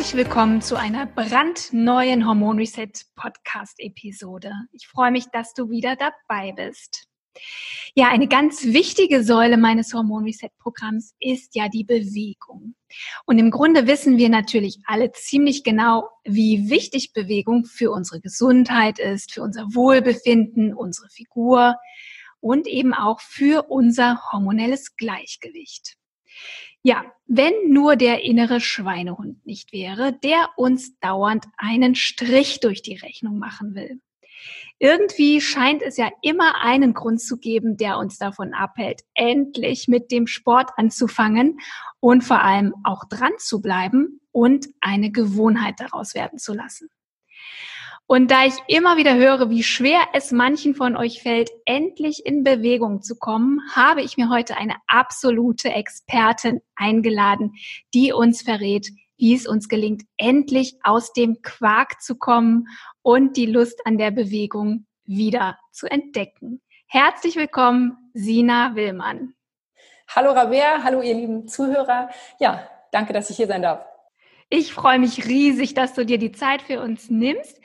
Herzlich willkommen zu einer brandneuen Hormon Reset Podcast Episode. Ich freue mich, dass du wieder dabei bist. Ja, eine ganz wichtige Säule meines Hormon Reset Programms ist ja die Bewegung. Und im Grunde wissen wir natürlich alle ziemlich genau, wie wichtig Bewegung für unsere Gesundheit ist, für unser Wohlbefinden, unsere Figur und eben auch für unser hormonelles Gleichgewicht. Ja, wenn nur der innere Schweinehund nicht wäre, der uns dauernd einen Strich durch die Rechnung machen will. Irgendwie scheint es ja immer einen Grund zu geben, der uns davon abhält, endlich mit dem Sport anzufangen und vor allem auch dran zu bleiben und eine Gewohnheit daraus werden zu lassen. Und da ich immer wieder höre, wie schwer es manchen von euch fällt, endlich in Bewegung zu kommen, habe ich mir heute eine absolute Expertin eingeladen, die uns verrät, wie es uns gelingt, endlich aus dem Quark zu kommen und die Lust an der Bewegung wieder zu entdecken. Herzlich willkommen, Sina Willmann. Hallo Rabea, hallo ihr lieben Zuhörer. Ja, danke, dass ich hier sein darf. Ich freue mich riesig, dass du dir die Zeit für uns nimmst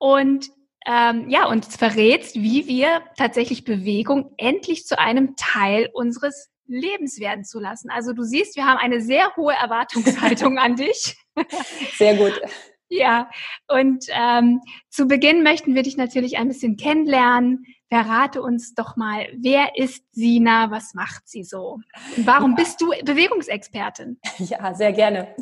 und ähm, ja, und verrätst, wie wir tatsächlich Bewegung endlich zu einem Teil unseres Lebens werden zu lassen. Also du siehst, wir haben eine sehr hohe Erwartungshaltung an dich. Sehr gut. Ja, und ähm, zu Beginn möchten wir dich natürlich ein bisschen kennenlernen. Verrate uns doch mal, wer ist Sina, was macht sie so? Und warum ja. bist du Bewegungsexpertin? Ja, sehr gerne.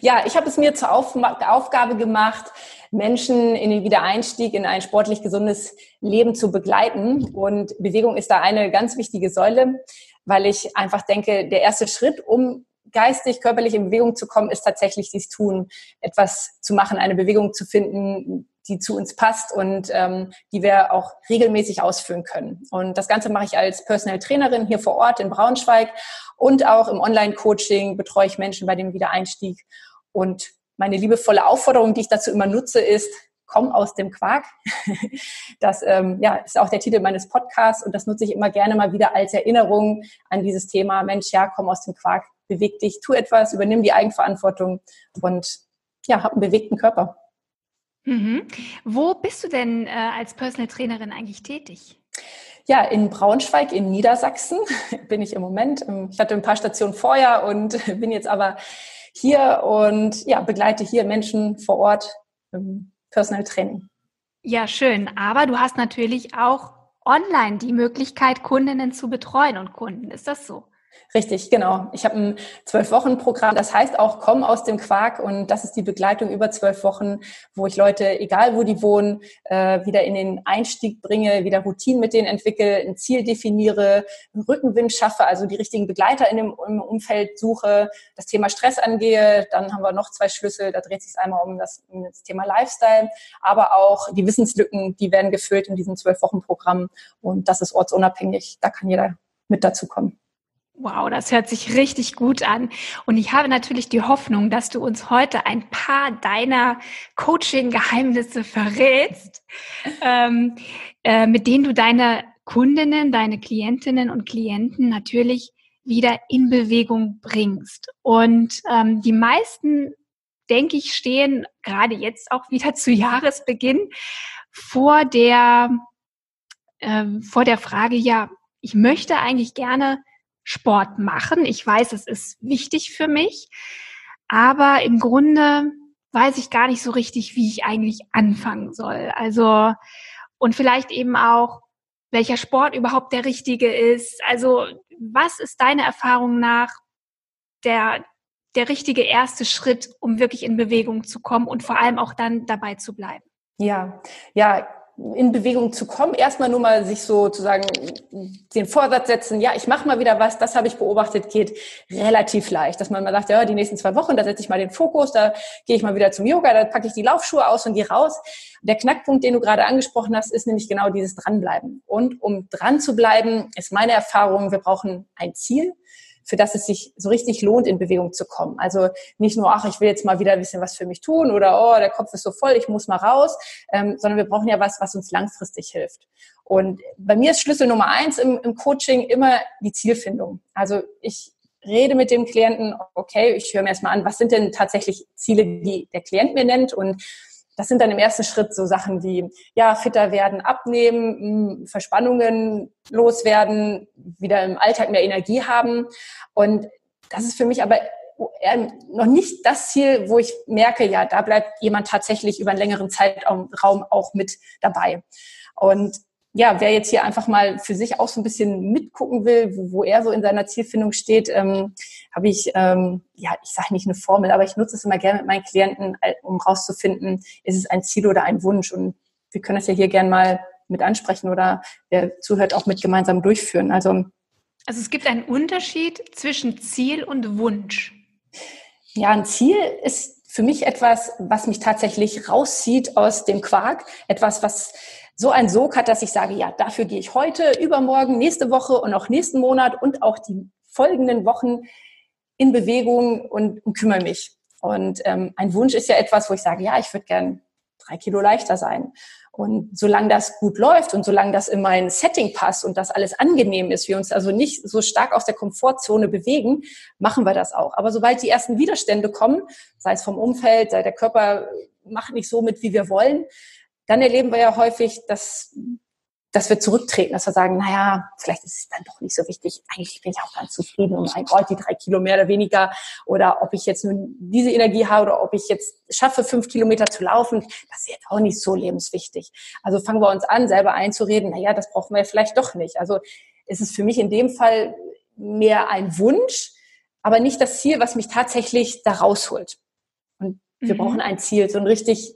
Ja, ich habe es mir zur Auf Aufgabe gemacht, Menschen in den Wiedereinstieg in ein sportlich gesundes Leben zu begleiten. Und Bewegung ist da eine ganz wichtige Säule, weil ich einfach denke, der erste Schritt, um geistig, körperlich in Bewegung zu kommen, ist tatsächlich dies tun, etwas zu machen, eine Bewegung zu finden, die zu uns passt und ähm, die wir auch regelmäßig ausführen können. Und das Ganze mache ich als Personal Trainerin hier vor Ort in Braunschweig und auch im Online-Coaching betreue ich Menschen bei dem Wiedereinstieg. Und meine liebevolle Aufforderung, die ich dazu immer nutze, ist, komm aus dem Quark. Das ähm, ja, ist auch der Titel meines Podcasts und das nutze ich immer gerne mal wieder als Erinnerung an dieses Thema. Mensch, ja, komm aus dem Quark, beweg dich, tu etwas, übernimm die Eigenverantwortung und ja, hab einen bewegten Körper. Mhm. Wo bist du denn äh, als Personal Trainerin eigentlich tätig? Ja, in Braunschweig in Niedersachsen bin ich im Moment. Ich hatte ein paar Stationen vorher und bin jetzt aber hier und ja, begleite hier Menschen vor Ort im Personal Training. Ja, schön. Aber du hast natürlich auch online die Möglichkeit, Kundinnen zu betreuen und Kunden. Ist das so? Richtig, genau. Ich habe ein Zwölf-Wochen-Programm, das heißt auch Komm aus dem Quark und das ist die Begleitung über zwölf Wochen, wo ich Leute, egal wo die wohnen, äh, wieder in den Einstieg bringe, wieder Routinen mit denen entwickle, ein Ziel definiere, einen Rückenwind schaffe, also die richtigen Begleiter in dem Umfeld suche, das Thema Stress angehe. Dann haben wir noch zwei Schlüssel, da dreht sich einmal um das, um das Thema Lifestyle, aber auch die Wissenslücken, die werden gefüllt in diesem Zwölf-Wochen-Programm und das ist ortsunabhängig. Da kann jeder mit dazu kommen. Wow, das hört sich richtig gut an. Und ich habe natürlich die Hoffnung, dass du uns heute ein paar deiner Coaching-Geheimnisse verrätst, ähm, äh, mit denen du deine Kundinnen, deine Klientinnen und Klienten natürlich wieder in Bewegung bringst. Und ähm, die meisten, denke ich, stehen gerade jetzt auch wieder zu Jahresbeginn vor der, äh, vor der Frage, ja, ich möchte eigentlich gerne Sport machen. Ich weiß, es ist wichtig für mich, aber im Grunde weiß ich gar nicht so richtig, wie ich eigentlich anfangen soll. Also, und vielleicht eben auch, welcher Sport überhaupt der richtige ist. Also, was ist deine Erfahrung nach der, der richtige erste Schritt, um wirklich in Bewegung zu kommen und vor allem auch dann dabei zu bleiben? Ja, ja, in Bewegung zu kommen, erstmal nur mal sich sozusagen den Vorsatz setzen, ja, ich mache mal wieder was, das habe ich beobachtet, geht relativ leicht. Dass man mal sagt, ja, die nächsten zwei Wochen, da setze ich mal den Fokus, da gehe ich mal wieder zum Yoga, da packe ich die Laufschuhe aus und gehe raus. Der Knackpunkt, den du gerade angesprochen hast, ist nämlich genau dieses Dranbleiben. Und um dran zu bleiben, ist meine Erfahrung, wir brauchen ein Ziel für das es sich so richtig lohnt, in Bewegung zu kommen. Also nicht nur, ach, ich will jetzt mal wieder ein bisschen was für mich tun oder, oh, der Kopf ist so voll, ich muss mal raus, ähm, sondern wir brauchen ja was, was uns langfristig hilft. Und bei mir ist Schlüssel Nummer eins im, im Coaching immer die Zielfindung. Also ich rede mit dem Klienten, okay, ich höre mir erstmal an, was sind denn tatsächlich Ziele, die der Klient mir nennt und das sind dann im ersten Schritt so Sachen wie, ja, fitter werden, abnehmen, Verspannungen loswerden, wieder im Alltag mehr Energie haben. Und das ist für mich aber noch nicht das Ziel, wo ich merke, ja, da bleibt jemand tatsächlich über einen längeren Zeitraum auch mit dabei. Und ja, wer jetzt hier einfach mal für sich auch so ein bisschen mitgucken will, wo, wo er so in seiner Zielfindung steht, ähm, habe ich, ähm, ja, ich sage nicht eine Formel, aber ich nutze es immer gerne mit meinen Klienten, um rauszufinden, ist es ein Ziel oder ein Wunsch. Und wir können das ja hier gerne mal mit ansprechen oder wer zuhört, auch mit gemeinsam durchführen. Also, also es gibt einen Unterschied zwischen Ziel und Wunsch. Ja, ein Ziel ist für mich etwas, was mich tatsächlich rauszieht aus dem Quark, etwas, was so ein Sog hat, dass ich sage, ja, dafür gehe ich heute, übermorgen, nächste Woche und auch nächsten Monat und auch die folgenden Wochen in Bewegung und, und kümmere mich. Und ähm, ein Wunsch ist ja etwas, wo ich sage, ja, ich würde gern drei Kilo leichter sein. Und solange das gut läuft und solange das in mein Setting passt und das alles angenehm ist, wir uns also nicht so stark aus der Komfortzone bewegen, machen wir das auch. Aber sobald die ersten Widerstände kommen, sei es vom Umfeld, sei der Körper macht nicht so mit, wie wir wollen, dann erleben wir ja häufig, dass, dass wir zurücktreten, dass wir sagen, naja, vielleicht ist es dann doch nicht so wichtig. Eigentlich bin ich auch ganz zufrieden und mein Gott, die drei Kilo mehr oder weniger. Oder ob ich jetzt nun diese Energie habe oder ob ich jetzt schaffe, fünf Kilometer zu laufen, das ist jetzt auch nicht so lebenswichtig. Also fangen wir uns an, selber einzureden, naja, das brauchen wir vielleicht doch nicht. Also ist es für mich in dem Fall mehr ein Wunsch, aber nicht das Ziel, was mich tatsächlich da rausholt. Und wir mhm. brauchen ein Ziel, so ein richtig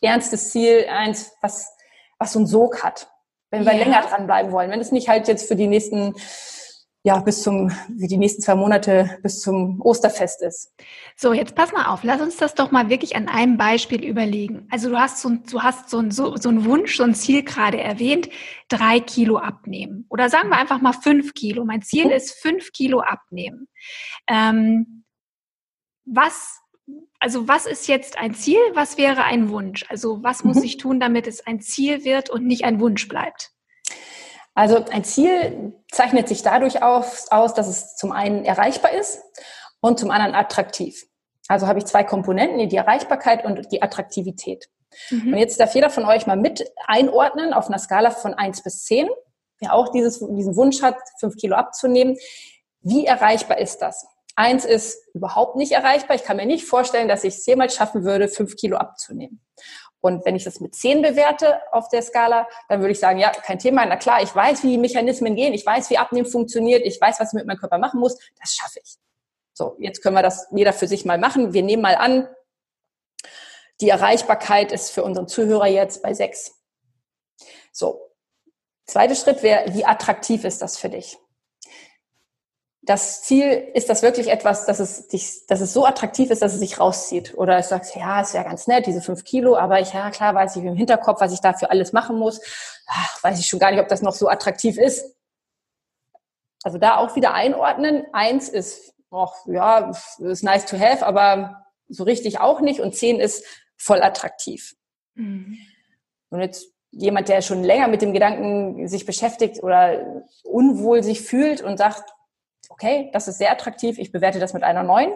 ernstes Ziel, eins, was, was so einen Sog hat, wenn wir ja. länger dranbleiben wollen. Wenn es nicht halt jetzt für die nächsten, ja, bis zum, wie die nächsten zwei Monate bis zum Osterfest ist. So, jetzt pass mal auf, lass uns das doch mal wirklich an einem Beispiel überlegen. Also du hast so, du hast so, ein, so, so einen Wunsch, so ein Ziel gerade erwähnt, drei Kilo abnehmen. Oder sagen wir einfach mal fünf Kilo. Mein Ziel mhm. ist fünf Kilo abnehmen. Ähm, was also was ist jetzt ein Ziel, was wäre ein Wunsch? Also was muss mhm. ich tun, damit es ein Ziel wird und nicht ein Wunsch bleibt? Also ein Ziel zeichnet sich dadurch aus, dass es zum einen erreichbar ist und zum anderen attraktiv. Also habe ich zwei Komponenten, die Erreichbarkeit und die Attraktivität. Mhm. Und jetzt darf jeder von euch mal mit einordnen auf einer Skala von eins bis zehn, wer auch dieses, diesen Wunsch hat, fünf Kilo abzunehmen. Wie erreichbar ist das? Eins ist überhaupt nicht erreichbar. Ich kann mir nicht vorstellen, dass ich es jemals schaffen würde, fünf Kilo abzunehmen. Und wenn ich das mit zehn bewerte auf der Skala, dann würde ich sagen, ja, kein Thema. Na klar, ich weiß, wie die Mechanismen gehen. Ich weiß, wie Abnehmen funktioniert. Ich weiß, was ich mit meinem Körper machen muss. Das schaffe ich. So, jetzt können wir das jeder für sich mal machen. Wir nehmen mal an, die Erreichbarkeit ist für unseren Zuhörer jetzt bei sechs. So. Zweiter Schritt wäre, wie attraktiv ist das für dich? Das Ziel, ist das wirklich etwas, dass es dich, dass es so attraktiv ist, dass es sich rauszieht? Oder es sagst, ja, ist ja ganz nett, diese fünf Kilo, aber ich, ja, klar weiß ich im Hinterkopf, was ich dafür alles machen muss. Ach, weiß ich schon gar nicht, ob das noch so attraktiv ist. Also da auch wieder einordnen. Eins ist, ach, ja, ist nice to have, aber so richtig auch nicht. Und zehn ist voll attraktiv. Mhm. Und jetzt jemand, der schon länger mit dem Gedanken sich beschäftigt oder unwohl sich fühlt und sagt, okay, das ist sehr attraktiv, ich bewerte das mit einer 9,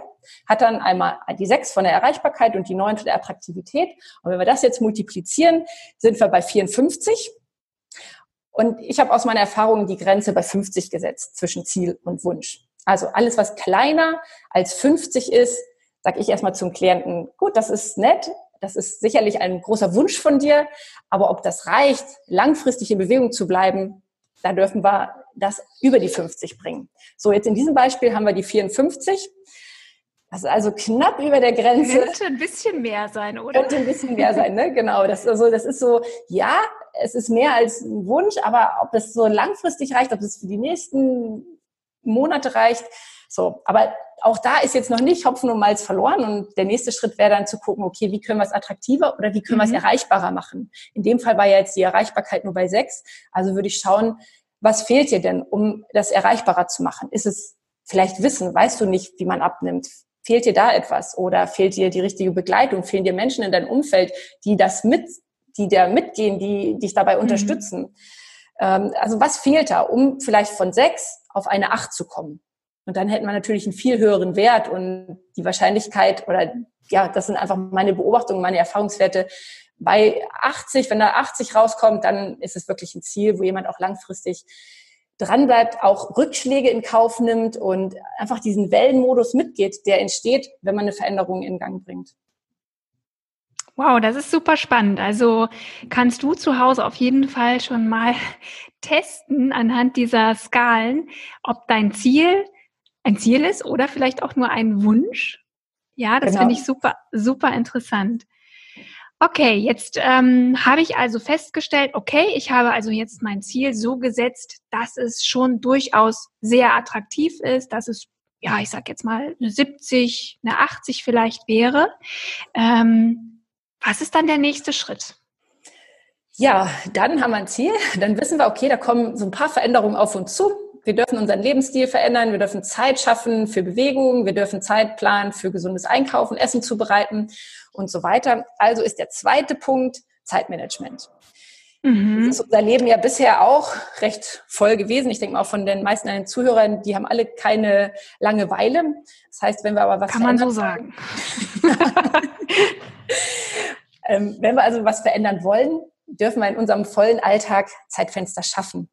hat dann einmal die 6 von der Erreichbarkeit und die 9 von der Attraktivität. Und wenn wir das jetzt multiplizieren, sind wir bei 54. Und ich habe aus meiner Erfahrung die Grenze bei 50 gesetzt zwischen Ziel und Wunsch. Also alles, was kleiner als 50 ist, sage ich erstmal zum Klienten, gut, das ist nett, das ist sicherlich ein großer Wunsch von dir, aber ob das reicht, langfristig in Bewegung zu bleiben, da dürfen wir das über die 50 bringen. So, jetzt in diesem Beispiel haben wir die 54. Das ist also knapp über der Grenze. Könnte ein bisschen mehr sein, oder? Könnte ein bisschen mehr sein, ne? Genau. Das, also, das ist so, ja, es ist mehr als ein Wunsch, aber ob das so langfristig reicht, ob es für die nächsten Monate reicht, so. Aber auch da ist jetzt noch nicht Hopfen und Malz verloren und der nächste Schritt wäre dann zu gucken, okay, wie können wir es attraktiver oder wie können mhm. wir es erreichbarer machen? In dem Fall war ja jetzt die Erreichbarkeit nur bei sechs. Also würde ich schauen, was fehlt dir denn, um das erreichbarer zu machen? Ist es vielleicht Wissen? Weißt du nicht, wie man abnimmt? Fehlt dir da etwas oder fehlt dir die richtige Begleitung? Fehlen dir Menschen in deinem Umfeld, die das mit, die da mitgehen, die dich dabei mhm. unterstützen? Ähm, also was fehlt da, um vielleicht von sechs auf eine acht zu kommen? Und dann hätten wir natürlich einen viel höheren Wert und die Wahrscheinlichkeit oder ja, das sind einfach meine Beobachtungen, meine Erfahrungswerte. Bei 80, wenn da 80 rauskommt, dann ist es wirklich ein Ziel, wo jemand auch langfristig dranbleibt, auch Rückschläge in Kauf nimmt und einfach diesen Wellenmodus mitgeht, der entsteht, wenn man eine Veränderung in Gang bringt. Wow, das ist super spannend. Also kannst du zu Hause auf jeden Fall schon mal testen anhand dieser Skalen, ob dein Ziel ein Ziel ist oder vielleicht auch nur ein Wunsch. Ja, das genau. finde ich super, super interessant. Okay, jetzt ähm, habe ich also festgestellt, okay, ich habe also jetzt mein Ziel so gesetzt, dass es schon durchaus sehr attraktiv ist, dass es, ja, ich sag jetzt mal, eine 70, eine 80 vielleicht wäre. Ähm, was ist dann der nächste Schritt? Ja, dann haben wir ein Ziel. Dann wissen wir, okay, da kommen so ein paar Veränderungen auf uns zu wir dürfen unseren Lebensstil verändern, wir dürfen Zeit schaffen für Bewegung, wir dürfen Zeit planen für gesundes Einkaufen, Essen zubereiten und so weiter. Also ist der zweite Punkt Zeitmanagement. Mhm. Das ist unser Leben ja bisher auch recht voll gewesen. Ich denke mal auch von den meisten an den Zuhörern, die haben alle keine Langeweile. Das heißt, wenn wir aber was Kann man so sagen. ähm, wenn wir also was verändern wollen, dürfen wir in unserem vollen Alltag Zeitfenster schaffen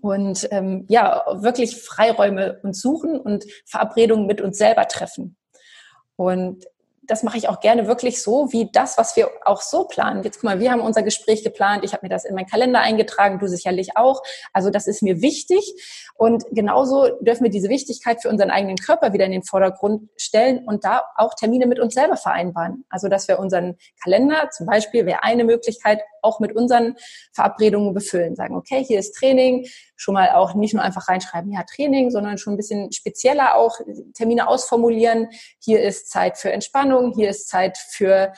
und ähm, ja, wirklich Freiräume uns suchen und Verabredungen mit uns selber treffen. Und das mache ich auch gerne wirklich so, wie das, was wir auch so planen. Jetzt guck mal, wir haben unser Gespräch geplant, ich habe mir das in meinen Kalender eingetragen, du sicherlich auch. Also das ist mir wichtig. Und genauso dürfen wir diese Wichtigkeit für unseren eigenen Körper wieder in den Vordergrund stellen und da auch Termine mit uns selber vereinbaren. Also dass wir unseren Kalender zum Beispiel wäre eine Möglichkeit, auch mit unseren Verabredungen befüllen. Sagen, okay, hier ist Training, schon mal auch nicht nur einfach reinschreiben, ja, Training, sondern schon ein bisschen spezieller auch Termine ausformulieren. Hier ist Zeit für Entspannung, hier ist Zeit für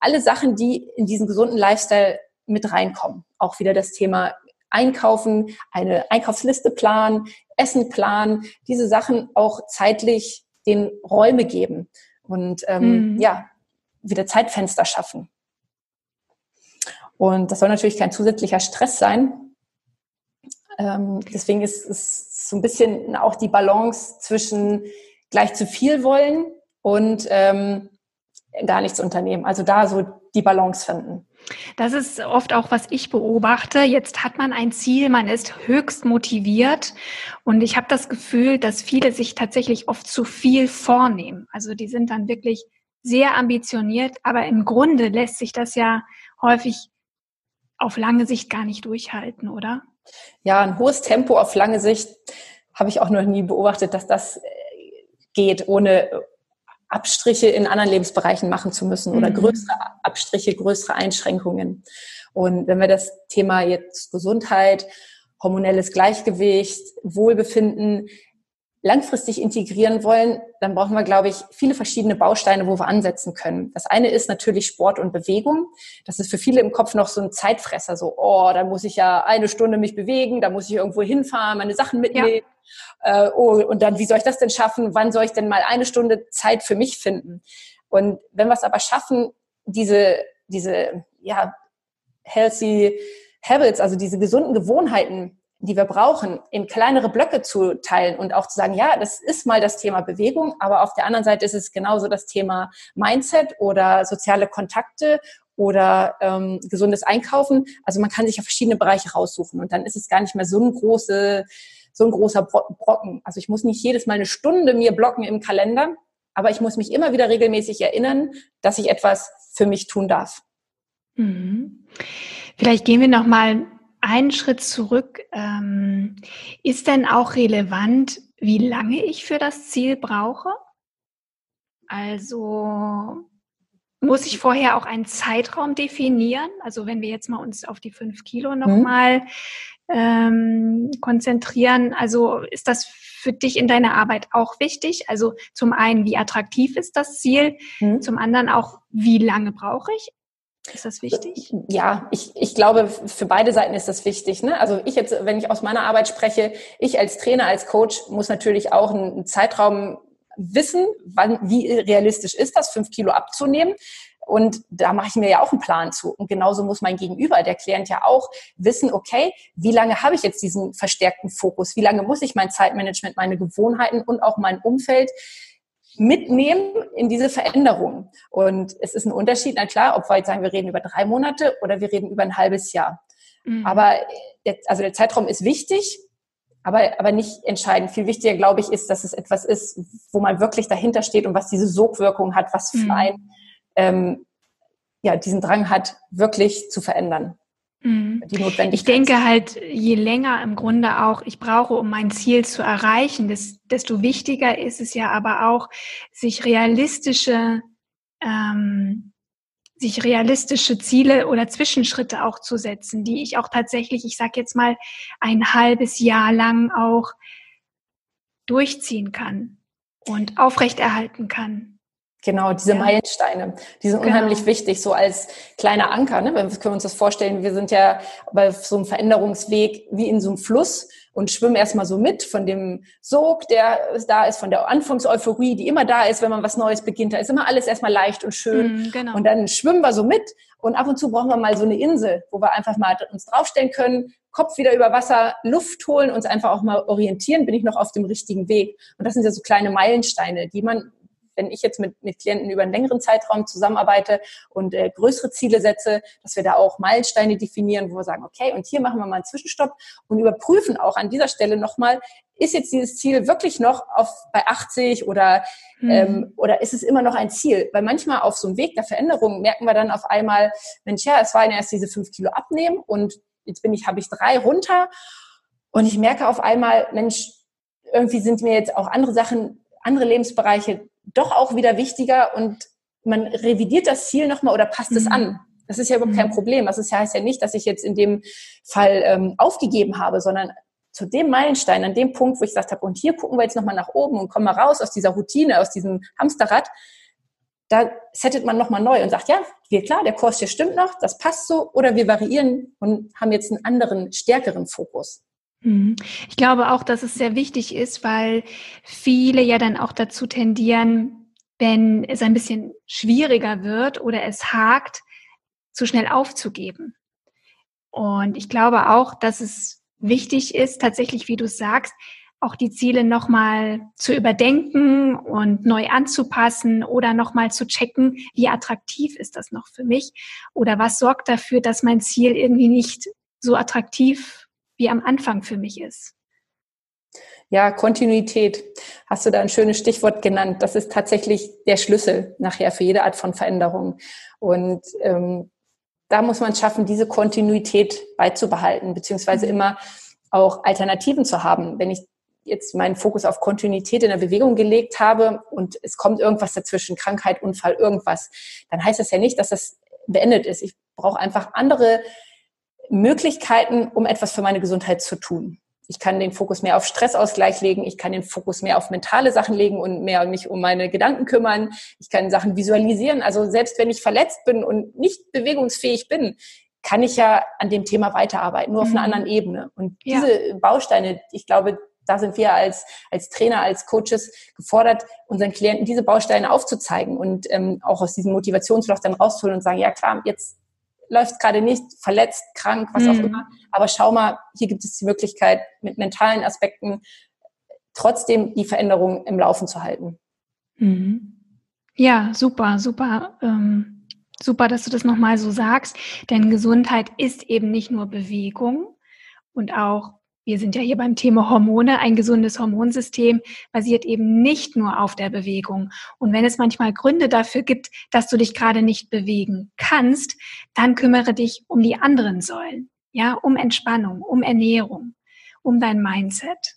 alle Sachen, die in diesen gesunden Lifestyle mit reinkommen. Auch wieder das Thema Einkaufen, eine Einkaufsliste planen, Essen planen, diese Sachen auch zeitlich den Räume geben und ähm, mhm. ja, wieder Zeitfenster schaffen. Und das soll natürlich kein zusätzlicher Stress sein. Ähm, deswegen ist es so ein bisschen auch die Balance zwischen gleich zu viel wollen und ähm, gar nichts unternehmen. Also da so die Balance finden. Das ist oft auch, was ich beobachte. Jetzt hat man ein Ziel, man ist höchst motiviert und ich habe das Gefühl, dass viele sich tatsächlich oft zu viel vornehmen. Also die sind dann wirklich sehr ambitioniert, aber im Grunde lässt sich das ja häufig auf lange Sicht gar nicht durchhalten, oder? Ja, ein hohes Tempo auf lange Sicht habe ich auch noch nie beobachtet, dass das äh, geht, ohne Abstriche in anderen Lebensbereichen machen zu müssen oder mhm. größere Abstriche, größere Einschränkungen. Und wenn wir das Thema jetzt Gesundheit, hormonelles Gleichgewicht, Wohlbefinden langfristig integrieren wollen, dann brauchen wir, glaube ich, viele verschiedene Bausteine, wo wir ansetzen können. Das eine ist natürlich Sport und Bewegung. Das ist für viele im Kopf noch so ein Zeitfresser, so, oh, da muss ich ja eine Stunde mich bewegen, da muss ich irgendwo hinfahren, meine Sachen mitnehmen. Ja. Äh, oh, und dann, wie soll ich das denn schaffen? Wann soll ich denn mal eine Stunde Zeit für mich finden? Und wenn wir es aber schaffen, diese, diese, ja, healthy habits, also diese gesunden Gewohnheiten die wir brauchen, in kleinere Blöcke zu teilen und auch zu sagen, ja, das ist mal das Thema Bewegung, aber auf der anderen Seite ist es genauso das Thema Mindset oder soziale Kontakte oder ähm, gesundes Einkaufen. Also man kann sich ja verschiedene Bereiche raussuchen und dann ist es gar nicht mehr so ein große, so ein großer Brocken. Also ich muss nicht jedes Mal eine Stunde mir blocken im Kalender, aber ich muss mich immer wieder regelmäßig erinnern, dass ich etwas für mich tun darf. Mhm. Vielleicht gehen wir noch mal einen Schritt zurück. Ähm, ist denn auch relevant, wie lange ich für das Ziel brauche? Also muss ich vorher auch einen Zeitraum definieren? Also wenn wir jetzt mal uns auf die fünf Kilo nochmal mhm. ähm, konzentrieren, also ist das für dich in deiner Arbeit auch wichtig? Also zum einen, wie attraktiv ist das Ziel? Mhm. Zum anderen auch, wie lange brauche ich? Ist das wichtig? Ja, ich, ich glaube, für beide Seiten ist das wichtig. Ne? Also ich jetzt, wenn ich aus meiner Arbeit spreche, ich als Trainer, als Coach muss natürlich auch einen Zeitraum wissen, wann, wie realistisch ist das, fünf Kilo abzunehmen. Und da mache ich mir ja auch einen Plan zu. Und genauso muss mein Gegenüber, der Klient ja auch wissen, okay, wie lange habe ich jetzt diesen verstärkten Fokus? Wie lange muss ich mein Zeitmanagement, meine Gewohnheiten und auch mein Umfeld mitnehmen in diese Veränderung. Und es ist ein Unterschied, na klar, ob wir jetzt sagen, wir reden über drei Monate oder wir reden über ein halbes Jahr. Mhm. Aber der, also der Zeitraum ist wichtig, aber, aber nicht entscheidend. Viel wichtiger, glaube ich, ist, dass es etwas ist, wo man wirklich dahinter steht und was diese Sogwirkung hat, was für mhm. einen ähm, ja, diesen Drang hat, wirklich zu verändern. Mhm. Ich denke halt, je länger im Grunde auch ich brauche, um mein Ziel zu erreichen, desto wichtiger ist es ja aber auch, sich realistische, ähm, sich realistische Ziele oder Zwischenschritte auch zu setzen, die ich auch tatsächlich, ich sage jetzt mal, ein halbes Jahr lang auch durchziehen kann und aufrechterhalten kann. Genau, diese ja. Meilensteine, die sind genau. unheimlich wichtig, so als kleiner Anker. Ne? Wir können uns das vorstellen, wir sind ja bei so einem Veränderungsweg wie in so einem Fluss und schwimmen erstmal so mit von dem Sog, der da ist, von der Anfangseuphorie, die immer da ist, wenn man was Neues beginnt. Da ist immer alles erstmal leicht und schön. Mm, genau. Und dann schwimmen wir so mit und ab und zu brauchen wir mal so eine Insel, wo wir einfach mal uns draufstellen können, Kopf wieder über Wasser, Luft holen, uns einfach auch mal orientieren, bin ich noch auf dem richtigen Weg. Und das sind ja so kleine Meilensteine, die man wenn ich jetzt mit, mit Klienten über einen längeren Zeitraum zusammenarbeite und äh, größere Ziele setze, dass wir da auch Meilensteine definieren, wo wir sagen, okay, und hier machen wir mal einen Zwischenstopp und überprüfen auch an dieser Stelle nochmal, ist jetzt dieses Ziel wirklich noch auf bei 80 oder mhm. ähm, oder ist es immer noch ein Ziel? Weil manchmal auf so einem Weg der Veränderung merken wir dann auf einmal, Mensch, ja, es waren erst diese fünf Kilo abnehmen und jetzt bin ich, habe ich drei runter und ich merke auf einmal, Mensch, irgendwie sind mir jetzt auch andere Sachen, andere Lebensbereiche doch auch wieder wichtiger und man revidiert das Ziel nochmal oder passt mhm. es an. Das ist ja überhaupt kein mhm. Problem. Das heißt ja nicht, dass ich jetzt in dem Fall ähm, aufgegeben habe, sondern zu dem Meilenstein, an dem Punkt, wo ich gesagt habe, und hier gucken wir jetzt nochmal nach oben und kommen mal raus aus dieser Routine, aus diesem Hamsterrad, da settet man nochmal neu und sagt, ja, wir klar, der Kurs hier stimmt noch, das passt so, oder wir variieren und haben jetzt einen anderen, stärkeren Fokus. Mhm. Ich glaube auch, dass es sehr wichtig ist, weil viele ja dann auch dazu tendieren, wenn es ein bisschen schwieriger wird oder es hakt, zu schnell aufzugeben. Und ich glaube auch, dass es wichtig ist, tatsächlich, wie du sagst, auch die Ziele nochmal zu überdenken und neu anzupassen oder nochmal zu checken, wie attraktiv ist das noch für mich oder was sorgt dafür, dass mein Ziel irgendwie nicht so attraktiv wie am Anfang für mich ist. Ja, Kontinuität. Hast du da ein schönes Stichwort genannt? Das ist tatsächlich der Schlüssel nachher für jede Art von Veränderung. Und ähm, da muss man schaffen, diese Kontinuität beizubehalten, beziehungsweise mhm. immer auch Alternativen zu haben. Wenn ich jetzt meinen Fokus auf Kontinuität in der Bewegung gelegt habe und es kommt irgendwas dazwischen, Krankheit, Unfall, irgendwas, dann heißt das ja nicht, dass das beendet ist. Ich brauche einfach andere Möglichkeiten, um etwas für meine Gesundheit zu tun. Ich kann den Fokus mehr auf Stressausgleich legen, ich kann den Fokus mehr auf mentale Sachen legen und mehr mich um meine Gedanken kümmern. Ich kann Sachen visualisieren. Also selbst wenn ich verletzt bin und nicht bewegungsfähig bin, kann ich ja an dem Thema weiterarbeiten, nur auf mhm. einer anderen Ebene. Und diese ja. Bausteine, ich glaube, da sind wir als, als Trainer, als Coaches gefordert, unseren Klienten diese Bausteine aufzuzeigen und ähm, auch aus diesem Motivationsloch dann rauszuholen und sagen, ja klar, jetzt läuft gerade nicht, verletzt, krank, was mhm. auch immer. Aber schau mal, hier gibt es die Möglichkeit, mit mentalen Aspekten trotzdem die Veränderung im Laufen zu halten. Mhm. Ja, super, super. Ähm, super, dass du das nochmal so sagst. Denn Gesundheit ist eben nicht nur Bewegung und auch wir sind ja hier beim Thema Hormone. Ein gesundes Hormonsystem basiert eben nicht nur auf der Bewegung. Und wenn es manchmal Gründe dafür gibt, dass du dich gerade nicht bewegen kannst, dann kümmere dich um die anderen Säulen. Ja, um Entspannung, um Ernährung, um dein Mindset.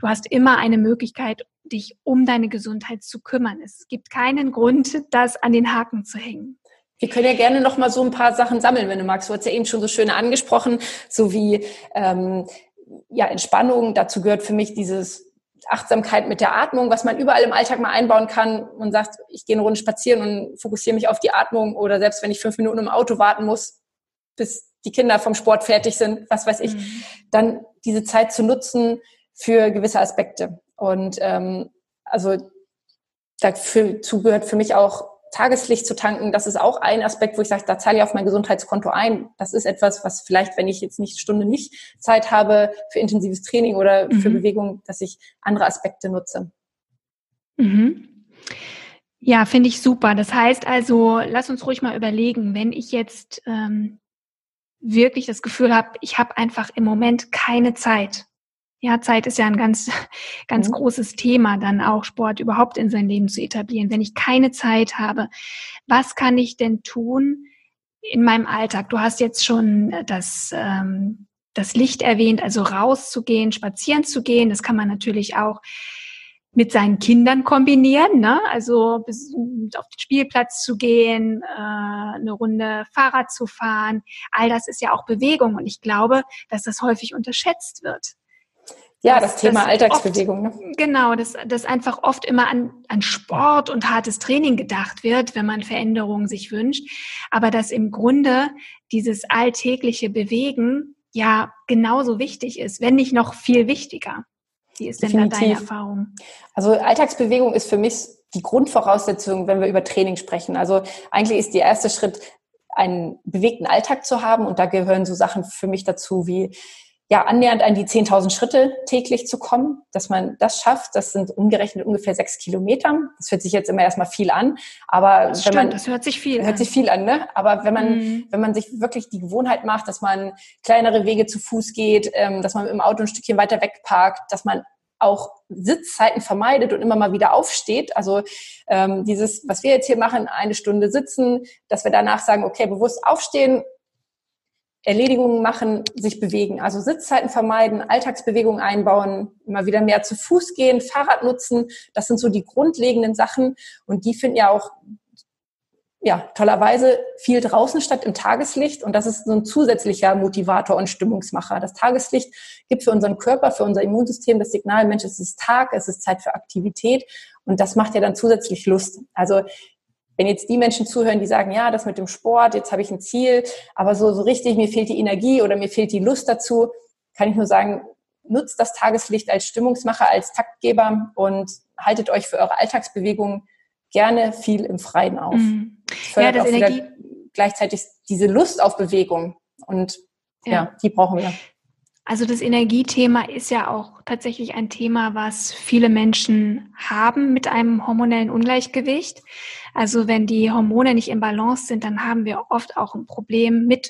du hast immer eine Möglichkeit, dich um deine Gesundheit zu kümmern. Es gibt keinen Grund, das an den Haken zu hängen. Wir können ja gerne noch mal so ein paar Sachen sammeln, wenn du magst. Du hast ja eben schon so schön angesprochen, so wie ähm, ja Entspannung. Dazu gehört für mich dieses Achtsamkeit mit der Atmung, was man überall im Alltag mal einbauen kann und sagt, ich gehe eine Runde spazieren und fokussiere mich auf die Atmung oder selbst wenn ich fünf Minuten im Auto warten muss, bis die Kinder vom Sport fertig sind, was weiß ich, mhm. dann diese Zeit zu nutzen für gewisse Aspekte. Und ähm, also dazu gehört für mich auch Tageslicht zu tanken, das ist auch ein Aspekt, wo ich sage, da zahle ich auf mein Gesundheitskonto ein. Das ist etwas, was vielleicht, wenn ich jetzt nicht Stunde nicht Zeit habe für intensives Training oder mhm. für Bewegung, dass ich andere Aspekte nutze. Mhm. Ja, finde ich super. Das heißt also, lass uns ruhig mal überlegen, wenn ich jetzt ähm, wirklich das Gefühl habe, ich habe einfach im Moment keine Zeit. Ja, Zeit ist ja ein ganz, ganz mhm. großes Thema, dann auch Sport überhaupt in sein Leben zu etablieren. Wenn ich keine Zeit habe, was kann ich denn tun in meinem Alltag? Du hast jetzt schon äh, das, ähm, das Licht erwähnt, also rauszugehen, spazieren zu gehen. Das kann man natürlich auch mit seinen Kindern kombinieren, ne? also bis, auf den Spielplatz zu gehen, äh, eine Runde Fahrrad zu fahren. All das ist ja auch Bewegung und ich glaube, dass das häufig unterschätzt wird. Ja, das, das Thema das Alltagsbewegung. Oft, ne? Genau, dass, dass einfach oft immer an, an Sport und hartes Training gedacht wird, wenn man Veränderungen sich wünscht. Aber dass im Grunde dieses alltägliche Bewegen ja genauso wichtig ist, wenn nicht noch viel wichtiger. Wie ist denn da deine Erfahrung? Also Alltagsbewegung ist für mich die Grundvoraussetzung, wenn wir über Training sprechen. Also eigentlich ist der erste Schritt, einen bewegten Alltag zu haben. Und da gehören so Sachen für mich dazu wie ja, annähernd an die 10.000 Schritte täglich zu kommen, dass man das schafft. Das sind umgerechnet ungefähr sechs Kilometer. Das hört sich jetzt immer erstmal viel an, aber das wenn stimmt, man, das hört sich viel hört an. sich viel an, ne? Aber wenn man, mhm. wenn man sich wirklich die Gewohnheit macht, dass man kleinere Wege zu Fuß geht, ähm, dass man dem Auto ein Stückchen weiter weg parkt, dass man auch Sitzzeiten vermeidet und immer mal wieder aufsteht. Also ähm, dieses, was wir jetzt hier machen, eine Stunde sitzen, dass wir danach sagen, okay, bewusst aufstehen, Erledigungen machen, sich bewegen. Also Sitzzeiten vermeiden, Alltagsbewegungen einbauen, immer wieder mehr zu Fuß gehen, Fahrrad nutzen. Das sind so die grundlegenden Sachen. Und die finden ja auch, ja, tollerweise viel draußen statt im Tageslicht. Und das ist so ein zusätzlicher Motivator und Stimmungsmacher. Das Tageslicht gibt für unseren Körper, für unser Immunsystem das Signal, Mensch, es ist Tag, es ist Zeit für Aktivität. Und das macht ja dann zusätzlich Lust. Also wenn jetzt die Menschen zuhören, die sagen, ja, das mit dem Sport, jetzt habe ich ein Ziel, aber so, so richtig, mir fehlt die Energie oder mir fehlt die Lust dazu, kann ich nur sagen, nutzt das Tageslicht als Stimmungsmacher, als Taktgeber und haltet euch für eure Alltagsbewegungen gerne viel im Freien auf. Mhm. Fördert ja, auch Energie gleichzeitig diese Lust auf Bewegung und ja, ja die brauchen wir. Also das Energiethema ist ja auch tatsächlich ein Thema, was viele Menschen haben mit einem hormonellen Ungleichgewicht. Also wenn die Hormone nicht im Balance sind, dann haben wir oft auch ein Problem mit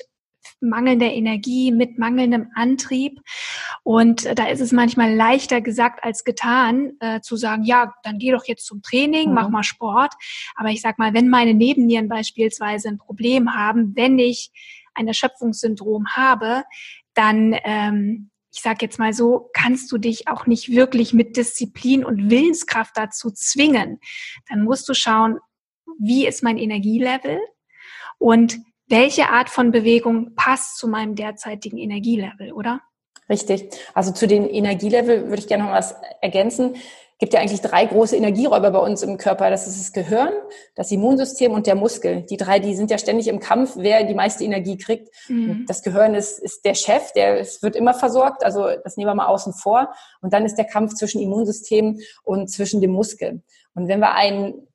mangelnder Energie, mit mangelndem Antrieb. Und da ist es manchmal leichter gesagt als getan, äh, zu sagen, ja, dann geh doch jetzt zum Training, mhm. mach mal Sport. Aber ich sag mal, wenn meine Nebennieren beispielsweise ein Problem haben, wenn ich ein Erschöpfungssyndrom habe, dann, ähm, ich sage jetzt mal so, kannst du dich auch nicht wirklich mit Disziplin und Willenskraft dazu zwingen. Dann musst du schauen, wie ist mein Energielevel und welche Art von Bewegung passt zu meinem derzeitigen Energielevel, oder? Richtig. Also zu den Energielevel würde ich gerne noch was ergänzen gibt ja eigentlich drei große Energieräuber bei uns im Körper. Das ist das Gehirn, das Immunsystem und der Muskel. Die drei, die sind ja ständig im Kampf, wer die meiste Energie kriegt. Mhm. Das Gehirn ist, ist der Chef, der es wird immer versorgt. Also das nehmen wir mal außen vor. Und dann ist der Kampf zwischen Immunsystem und zwischen dem Muskel. Und wenn wir einen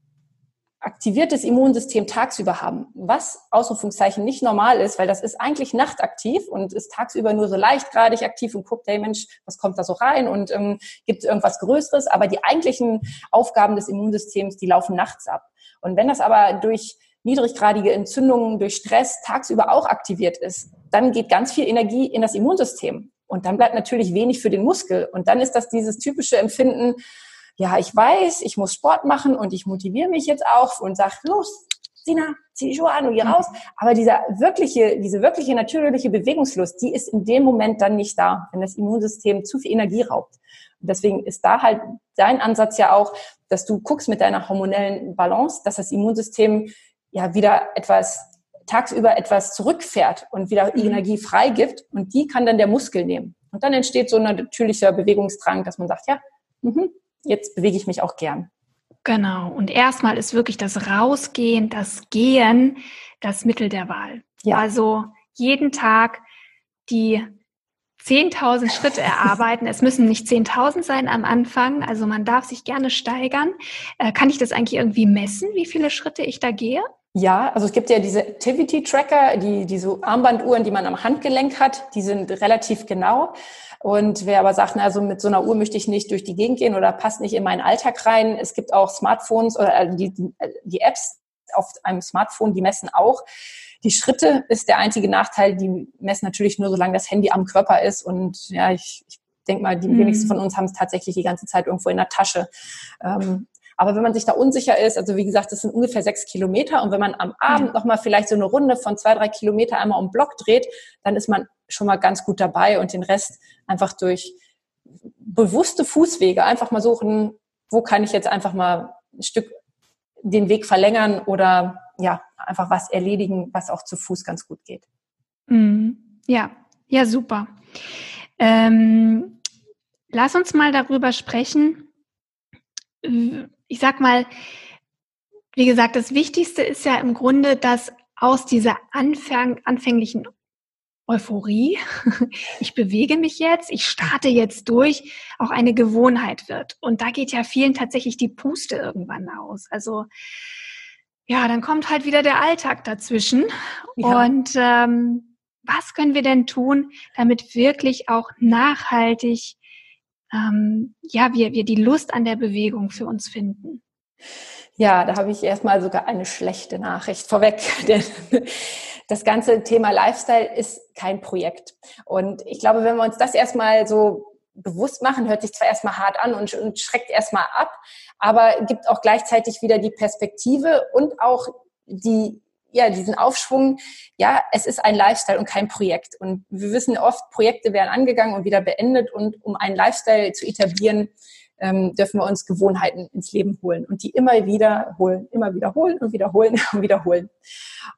aktiviertes Immunsystem tagsüber haben, was Ausrufungszeichen nicht normal ist, weil das ist eigentlich nachtaktiv und ist tagsüber nur so leichtgradig aktiv und guckt, hey Mensch, was kommt da so rein und ähm, gibt es irgendwas Größeres, aber die eigentlichen Aufgaben des Immunsystems, die laufen nachts ab. Und wenn das aber durch niedriggradige Entzündungen, durch Stress tagsüber auch aktiviert ist, dann geht ganz viel Energie in das Immunsystem. Und dann bleibt natürlich wenig für den Muskel. Und dann ist das dieses typische Empfinden, ja, ich weiß, ich muss Sport machen und ich motiviere mich jetzt auch und sage, los, Sina, zieh die Schuhe an und geh raus. Aber dieser wirkliche, diese wirkliche natürliche Bewegungslust, die ist in dem Moment dann nicht da, wenn das Immunsystem zu viel Energie raubt. Und deswegen ist da halt dein Ansatz ja auch, dass du guckst mit deiner hormonellen Balance, dass das Immunsystem ja wieder etwas tagsüber etwas zurückfährt und wieder mhm. Energie freigibt und die kann dann der Muskel nehmen. Und dann entsteht so ein natürlicher Bewegungsdrang, dass man sagt, ja, mh, jetzt bewege ich mich auch gern. Genau. Und erstmal ist wirklich das Rausgehen, das Gehen das Mittel der Wahl. Ja. Also jeden Tag die 10.000 Schritte erarbeiten. Es müssen nicht 10.000 sein am Anfang. Also man darf sich gerne steigern. Äh, kann ich das eigentlich irgendwie messen, wie viele Schritte ich da gehe? Ja, also es gibt ja diese Activity Tracker, die, die so Armbanduhren, die man am Handgelenk hat, die sind relativ genau. Und wer aber sagt, na, also mit so einer Uhr möchte ich nicht durch die Gegend gehen oder passt nicht in meinen Alltag rein. Es gibt auch Smartphones oder äh, die, die, die Apps auf einem Smartphone, die messen auch. Die Schritte ist der einzige Nachteil. Die messen natürlich nur, solange das Handy am Körper ist. Und ja, ich, ich denke mal, die mhm. wenigsten von uns haben es tatsächlich die ganze Zeit irgendwo in der Tasche. Ähm, aber wenn man sich da unsicher ist, also wie gesagt, das sind ungefähr sechs Kilometer und wenn man am Abend mhm. nochmal vielleicht so eine Runde von zwei, drei Kilometer einmal um Block dreht, dann ist man schon mal ganz gut dabei und den Rest einfach durch bewusste Fußwege einfach mal suchen, wo kann ich jetzt einfach mal ein Stück den Weg verlängern oder ja, einfach was erledigen, was auch zu Fuß ganz gut geht. Mhm. Ja, ja, super. Ähm, lass uns mal darüber sprechen, ich sag mal, wie gesagt, das Wichtigste ist ja im Grunde, dass aus dieser Anfang, anfänglichen Euphorie, ich bewege mich jetzt, ich starte jetzt durch, auch eine Gewohnheit wird. Und da geht ja vielen tatsächlich die Puste irgendwann aus. Also ja, dann kommt halt wieder der Alltag dazwischen. Ja. Und ähm, was können wir denn tun, damit wirklich auch nachhaltig ähm, ja, wir, wir die Lust an der Bewegung für uns finden. Ja, da habe ich erstmal sogar eine schlechte Nachricht vorweg, denn das ganze Thema Lifestyle ist kein Projekt. Und ich glaube, wenn wir uns das erstmal so bewusst machen, hört sich zwar erstmal hart an und, und schreckt erstmal ab, aber gibt auch gleichzeitig wieder die Perspektive und auch die ja, diesen Aufschwung, ja, es ist ein Lifestyle und kein Projekt. Und wir wissen oft, Projekte werden angegangen und wieder beendet. Und um einen Lifestyle zu etablieren, ähm, dürfen wir uns Gewohnheiten ins Leben holen und die immer wiederholen, immer wiederholen und wiederholen und wiederholen.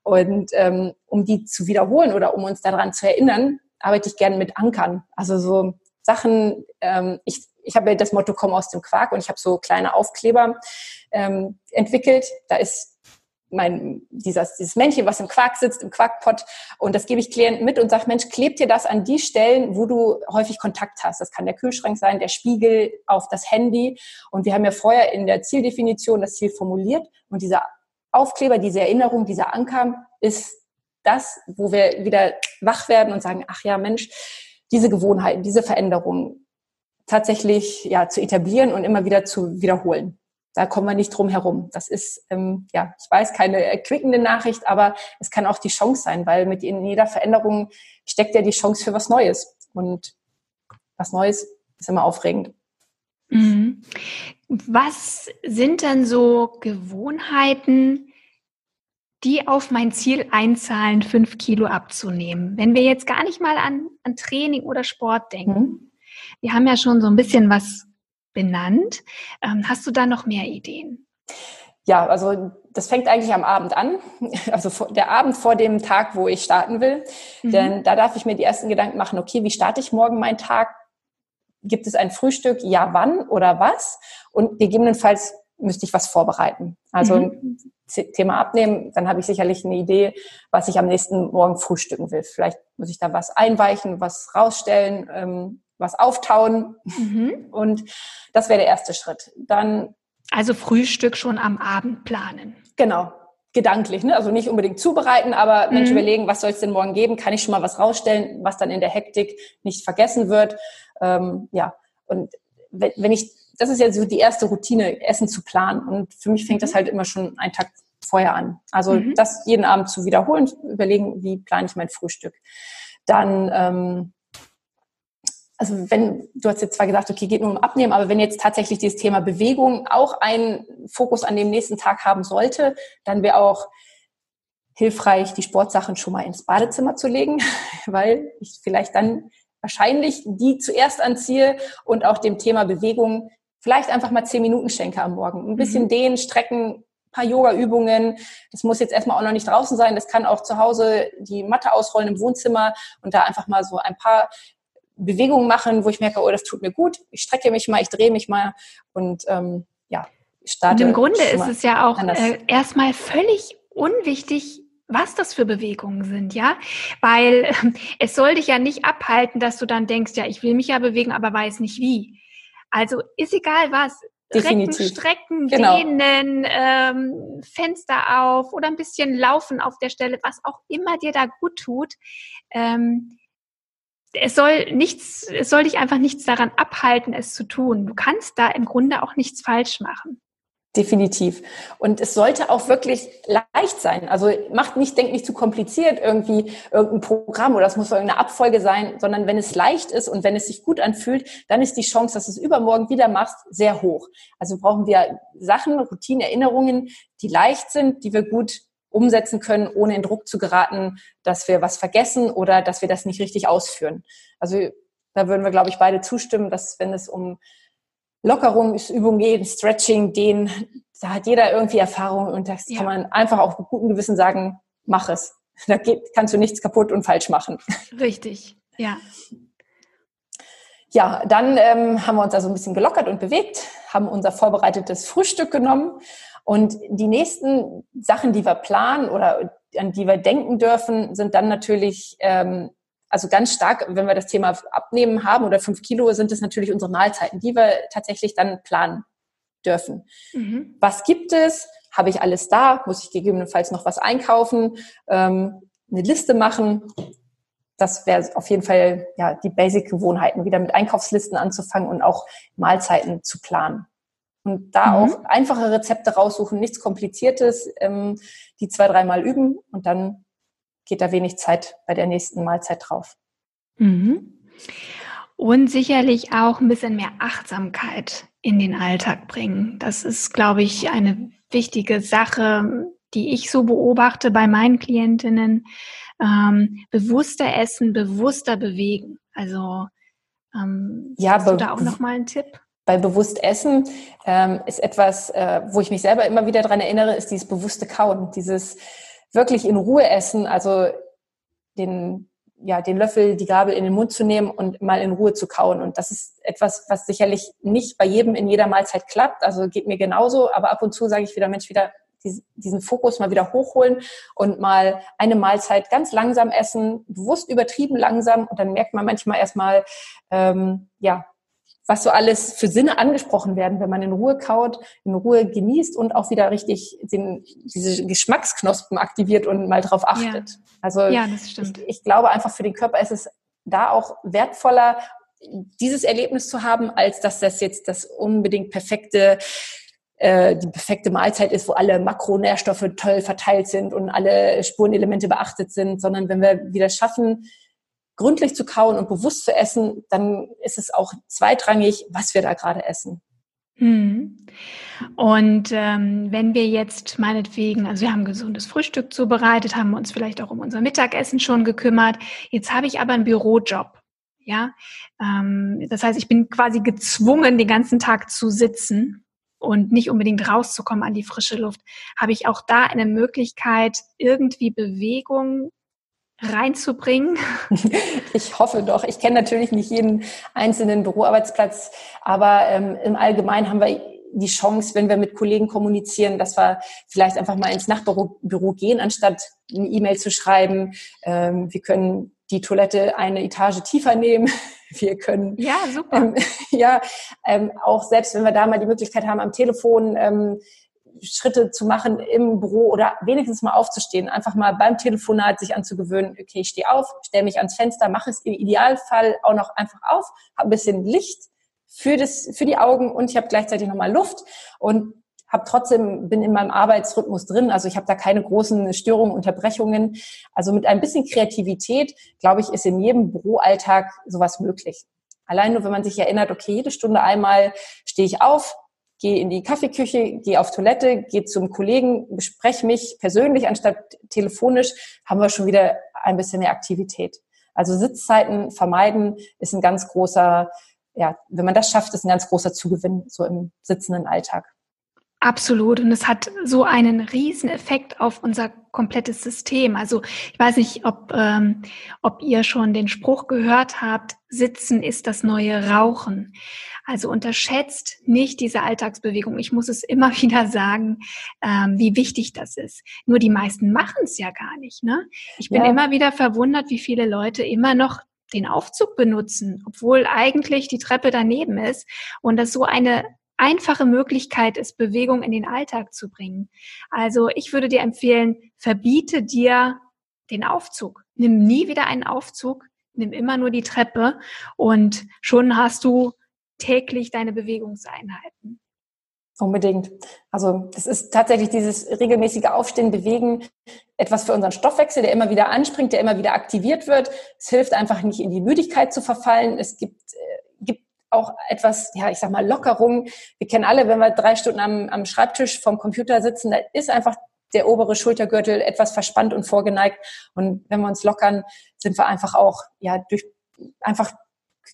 Und ähm, um die zu wiederholen oder um uns daran zu erinnern, arbeite ich gerne mit Ankern. Also so Sachen, ähm, ich, ich habe das Motto, komm aus dem Quark und ich habe so kleine Aufkleber ähm, entwickelt. Da ist mein, dieses, dieses Männchen, was im Quark sitzt, im Quarkpott. Und das gebe ich Klienten mit und sage, Mensch, klebt dir das an die Stellen, wo du häufig Kontakt hast. Das kann der Kühlschrank sein, der Spiegel auf das Handy. Und wir haben ja vorher in der Zieldefinition das Ziel formuliert. Und dieser Aufkleber, diese Erinnerung, dieser Anker ist das, wo wir wieder wach werden und sagen, ach ja, Mensch, diese Gewohnheiten, diese Veränderungen tatsächlich ja zu etablieren und immer wieder zu wiederholen da kommen wir nicht drum herum. Das ist, ähm, ja, ich weiß, keine erquickende Nachricht, aber es kann auch die Chance sein, weil mit in jeder Veränderung steckt ja die Chance für was Neues. Und was Neues ist immer aufregend. Mhm. Was sind denn so Gewohnheiten, die auf mein Ziel einzahlen, fünf Kilo abzunehmen? Wenn wir jetzt gar nicht mal an, an Training oder Sport denken. Mhm. Wir haben ja schon so ein bisschen was benannt. Ähm, hast du da noch mehr Ideen? Ja, also das fängt eigentlich am Abend an, also der Abend vor dem Tag, wo ich starten will. Mhm. Denn da darf ich mir die ersten Gedanken machen, okay, wie starte ich morgen meinen Tag? Gibt es ein Frühstück? Ja, wann oder was? Und gegebenenfalls müsste ich was vorbereiten. Also mhm. Thema abnehmen, dann habe ich sicherlich eine Idee, was ich am nächsten Morgen frühstücken will. Vielleicht muss ich da was einweichen, was rausstellen, ähm, was auftauen. Mhm. Und das wäre der erste Schritt. Dann also Frühstück schon am Abend planen. Genau, gedanklich, ne? also nicht unbedingt zubereiten, aber mhm. Mensch überlegen, was soll es denn morgen geben? Kann ich schon mal was rausstellen, was dann in der Hektik nicht vergessen wird? Ähm, ja, und wenn, ich, das ist ja so die erste Routine, Essen zu planen. Und für mich fängt mhm. das halt immer schon einen Tag vorher an. Also mhm. das jeden Abend zu wiederholen, überlegen, wie plane ich mein Frühstück. Dann ähm, also wenn, du hast jetzt zwar gesagt, okay, geht nur um Abnehmen, aber wenn jetzt tatsächlich dieses Thema Bewegung auch einen Fokus an dem nächsten Tag haben sollte, dann wäre auch hilfreich, die Sportsachen schon mal ins Badezimmer zu legen, weil ich vielleicht dann wahrscheinlich die zuerst anziehe und auch dem Thema Bewegung vielleicht einfach mal zehn Minuten schenke am Morgen. Ein bisschen mhm. dehnen, strecken, paar Yoga-Übungen. Das muss jetzt erstmal auch noch nicht draußen sein. Das kann auch zu Hause die Matte ausrollen im Wohnzimmer und da einfach mal so ein paar Bewegungen machen, wo ich merke, oh, das tut mir gut. Ich strecke mich mal, ich drehe mich mal und ähm, ja, starte. Und im Grunde ist es ja auch äh, erstmal völlig unwichtig, was das für Bewegungen sind, ja? Weil es soll dich ja nicht abhalten, dass du dann denkst, ja, ich will mich ja bewegen, aber weiß nicht wie. Also ist egal was. Definitiv. Recken, strecken, genau. dehnen, ähm, Fenster auf oder ein bisschen laufen auf der Stelle, was auch immer dir da gut tut. Ähm, es soll nichts, es soll dich einfach nichts daran abhalten, es zu tun. Du kannst da im Grunde auch nichts falsch machen. Definitiv. Und es sollte auch wirklich leicht sein. Also macht nicht, denkt nicht zu kompliziert irgendwie irgendein Programm oder es muss irgendeine Abfolge sein, sondern wenn es leicht ist und wenn es sich gut anfühlt, dann ist die Chance, dass du es übermorgen wieder machst, sehr hoch. Also brauchen wir Sachen, Routinen, Erinnerungen, die leicht sind, die wir gut umsetzen können, ohne in Druck zu geraten, dass wir was vergessen oder dass wir das nicht richtig ausführen. Also da würden wir, glaube ich, beide zustimmen, dass wenn es um Lockerungsübungen gehen, Stretching, den, da hat jeder irgendwie Erfahrung und das ja. kann man einfach auch mit gutem Gewissen sagen, mach es. Da geht, kannst du nichts kaputt und falsch machen. Richtig, ja. Ja, dann ähm, haben wir uns also ein bisschen gelockert und bewegt, haben unser vorbereitetes Frühstück genommen und die nächsten Sachen, die wir planen oder an die wir denken dürfen, sind dann natürlich ähm, also ganz stark, wenn wir das Thema Abnehmen haben oder fünf Kilo, sind es natürlich unsere Mahlzeiten, die wir tatsächlich dann planen dürfen. Mhm. Was gibt es? Habe ich alles da? Muss ich gegebenenfalls noch was einkaufen? Ähm, eine Liste machen? Das wäre auf jeden Fall ja die Basic-Gewohnheiten, wieder mit Einkaufslisten anzufangen und auch Mahlzeiten zu planen. Und da mhm. auch einfache Rezepte raussuchen, nichts Kompliziertes, ähm, die zwei, dreimal üben und dann geht da wenig Zeit bei der nächsten Mahlzeit drauf. Mhm. Und sicherlich auch ein bisschen mehr Achtsamkeit in den Alltag bringen. Das ist, glaube ich, eine wichtige Sache, die ich so beobachte bei meinen Klientinnen. Ähm, bewusster essen, bewusster bewegen. Also ähm, ja, hast du da auch noch mal einen Tipp? Bei bewusst essen ähm, ist etwas, äh, wo ich mich selber immer wieder dran erinnere, ist dieses bewusste Kauen, dieses wirklich in Ruhe essen, also den, ja, den Löffel, die Gabel in den Mund zu nehmen und mal in Ruhe zu kauen. Und das ist etwas, was sicherlich nicht bei jedem in jeder Mahlzeit klappt. Also geht mir genauso. Aber ab und zu sage ich wieder, Mensch, wieder diesen Fokus mal wieder hochholen und mal eine Mahlzeit ganz langsam essen, bewusst übertrieben langsam. Und dann merkt man manchmal erstmal, ähm, ja, was so alles für Sinne angesprochen werden, wenn man in Ruhe kaut, in Ruhe genießt und auch wieder richtig den, diese Geschmacksknospen aktiviert und mal drauf achtet. Ja. Also ja, das stimmt. Ich, ich glaube einfach für den Körper ist es da auch wertvoller, dieses Erlebnis zu haben, als dass das jetzt das unbedingt perfekte äh, die perfekte Mahlzeit ist, wo alle Makronährstoffe toll verteilt sind und alle Spurenelemente beachtet sind, sondern wenn wir wieder schaffen, gründlich zu kauen und bewusst zu essen, dann ist es auch zweitrangig, was wir da gerade essen. Hm. Und ähm, wenn wir jetzt meinetwegen, also wir haben gesundes Frühstück zubereitet, haben uns vielleicht auch um unser Mittagessen schon gekümmert. Jetzt habe ich aber einen Bürojob. Ja, ähm, das heißt, ich bin quasi gezwungen, den ganzen Tag zu sitzen und nicht unbedingt rauszukommen an die frische Luft. Habe ich auch da eine Möglichkeit, irgendwie Bewegung reinzubringen? Ich hoffe doch. Ich kenne natürlich nicht jeden einzelnen Büroarbeitsplatz, aber ähm, im Allgemeinen haben wir die Chance, wenn wir mit Kollegen kommunizieren, dass wir vielleicht einfach mal ins Nachbüro Büro gehen, anstatt eine E-Mail zu schreiben. Ähm, wir können die Toilette eine Etage tiefer nehmen. Wir können ja super. Ähm, ja ähm, auch selbst wenn wir da mal die Möglichkeit haben, am Telefon ähm, Schritte zu machen im Büro oder wenigstens mal aufzustehen, einfach mal beim Telefonat sich anzugewöhnen, okay, ich stehe auf, stelle mich ans Fenster, mache es im Idealfall auch noch einfach auf, habe ein bisschen Licht für, das, für die Augen und ich habe gleichzeitig nochmal Luft und habe trotzdem bin in meinem Arbeitsrhythmus drin, also ich habe da keine großen Störungen, Unterbrechungen. Also mit ein bisschen Kreativität, glaube ich, ist in jedem Büroalltag sowas möglich. Allein nur, wenn man sich erinnert, okay, jede Stunde einmal stehe ich auf, gehe in die Kaffeeküche, gehe auf Toilette, gehe zum Kollegen, bespreche mich persönlich anstatt telefonisch, haben wir schon wieder ein bisschen mehr Aktivität. Also Sitzzeiten vermeiden ist ein ganz großer, ja, wenn man das schafft, ist ein ganz großer Zugewinn so im sitzenden Alltag. Absolut. Und es hat so einen riesen Effekt auf unser komplettes System. Also ich weiß nicht, ob, ähm, ob ihr schon den Spruch gehört habt, Sitzen ist das neue Rauchen. Also unterschätzt nicht diese Alltagsbewegung. Ich muss es immer wieder sagen, ähm, wie wichtig das ist. Nur die meisten machen es ja gar nicht. Ne? Ich bin ja. immer wieder verwundert, wie viele Leute immer noch den Aufzug benutzen, obwohl eigentlich die Treppe daneben ist und das so eine einfache Möglichkeit ist, Bewegung in den Alltag zu bringen. Also ich würde dir empfehlen, verbiete dir den Aufzug. Nimm nie wieder einen Aufzug, nimm immer nur die Treppe und schon hast du täglich deine Bewegungseinheiten. Unbedingt. Also das ist tatsächlich dieses regelmäßige Aufstehen, Bewegen, etwas für unseren Stoffwechsel, der immer wieder anspringt, der immer wieder aktiviert wird. Es hilft einfach nicht in die Müdigkeit zu verfallen. Es gibt, äh, auch etwas, ja, ich sag mal, Lockerung. Wir kennen alle, wenn wir drei Stunden am, am Schreibtisch vom Computer sitzen, da ist einfach der obere Schultergürtel etwas verspannt und vorgeneigt. Und wenn wir uns lockern, sind wir einfach auch, ja, durch, einfach,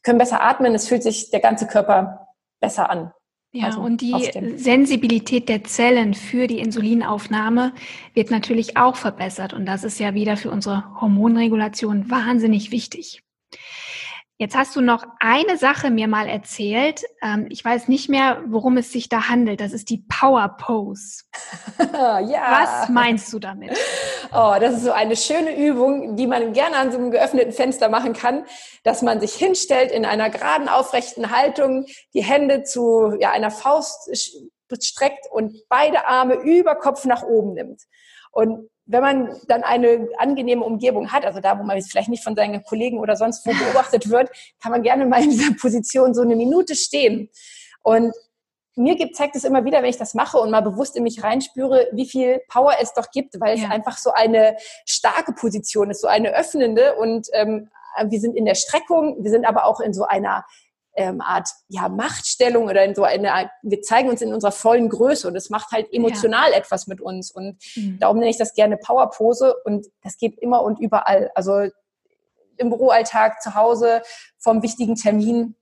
können besser atmen. Es fühlt sich der ganze Körper besser an. Ja, also und die Sensibilität der Zellen für die Insulinaufnahme wird natürlich auch verbessert. Und das ist ja wieder für unsere Hormonregulation wahnsinnig wichtig. Jetzt hast du noch eine Sache mir mal erzählt. Ähm, ich weiß nicht mehr, worum es sich da handelt. Das ist die Power Pose. ja. Was meinst du damit? Oh, das ist so eine schöne Übung, die man gerne an so einem geöffneten Fenster machen kann, dass man sich hinstellt in einer geraden, aufrechten Haltung, die Hände zu ja, einer Faust streckt und beide Arme über Kopf nach oben nimmt. Und wenn man dann eine angenehme Umgebung hat, also da, wo man jetzt vielleicht nicht von seinen Kollegen oder sonst wo beobachtet wird, kann man gerne mal in dieser Position so eine Minute stehen. Und mir gibt, zeigt es immer wieder, wenn ich das mache und mal bewusst in mich reinspüre, wie viel Power es doch gibt, weil ja. es einfach so eine starke Position ist, so eine öffnende und ähm, wir sind in der Streckung, wir sind aber auch in so einer ähm, Art ja, Machtstellung oder in so eine Art, wir zeigen uns in unserer vollen Größe und es macht halt emotional ja. etwas mit uns. Und mhm. darum nenne ich das gerne Powerpose und das geht immer und überall. Also im Büroalltag, zu Hause, vom wichtigen Termin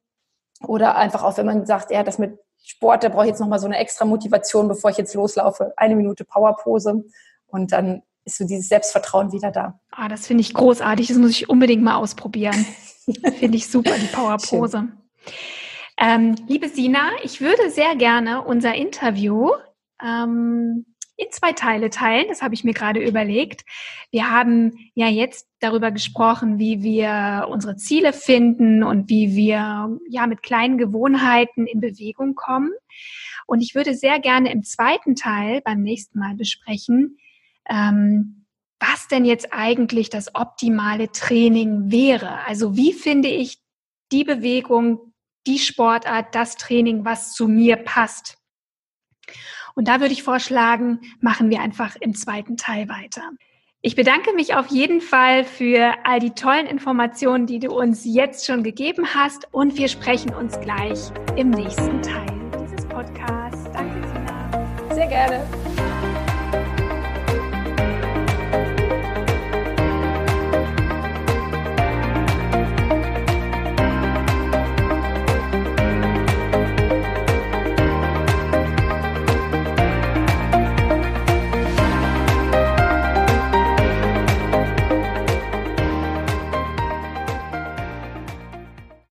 oder einfach auch, wenn man sagt, ja, das mit Sport, da brauche ich jetzt nochmal so eine extra Motivation, bevor ich jetzt loslaufe. Eine Minute Powerpose und dann ist so dieses Selbstvertrauen wieder da. Ah, das finde ich großartig. Das muss ich unbedingt mal ausprobieren. finde ich super, die Powerpose. Schön. Ähm, liebe Sina, ich würde sehr gerne unser Interview ähm, in zwei Teile teilen. Das habe ich mir gerade überlegt. Wir haben ja jetzt darüber gesprochen, wie wir unsere Ziele finden und wie wir ja mit kleinen Gewohnheiten in Bewegung kommen. Und ich würde sehr gerne im zweiten Teil beim nächsten Mal besprechen, ähm, was denn jetzt eigentlich das optimale Training wäre. Also wie finde ich die Bewegung, die Sportart, das Training, was zu mir passt. Und da würde ich vorschlagen, machen wir einfach im zweiten Teil weiter. Ich bedanke mich auf jeden Fall für all die tollen Informationen, die du uns jetzt schon gegeben hast und wir sprechen uns gleich im nächsten Teil dieses Podcasts. Danke, Sina. Sehr gerne.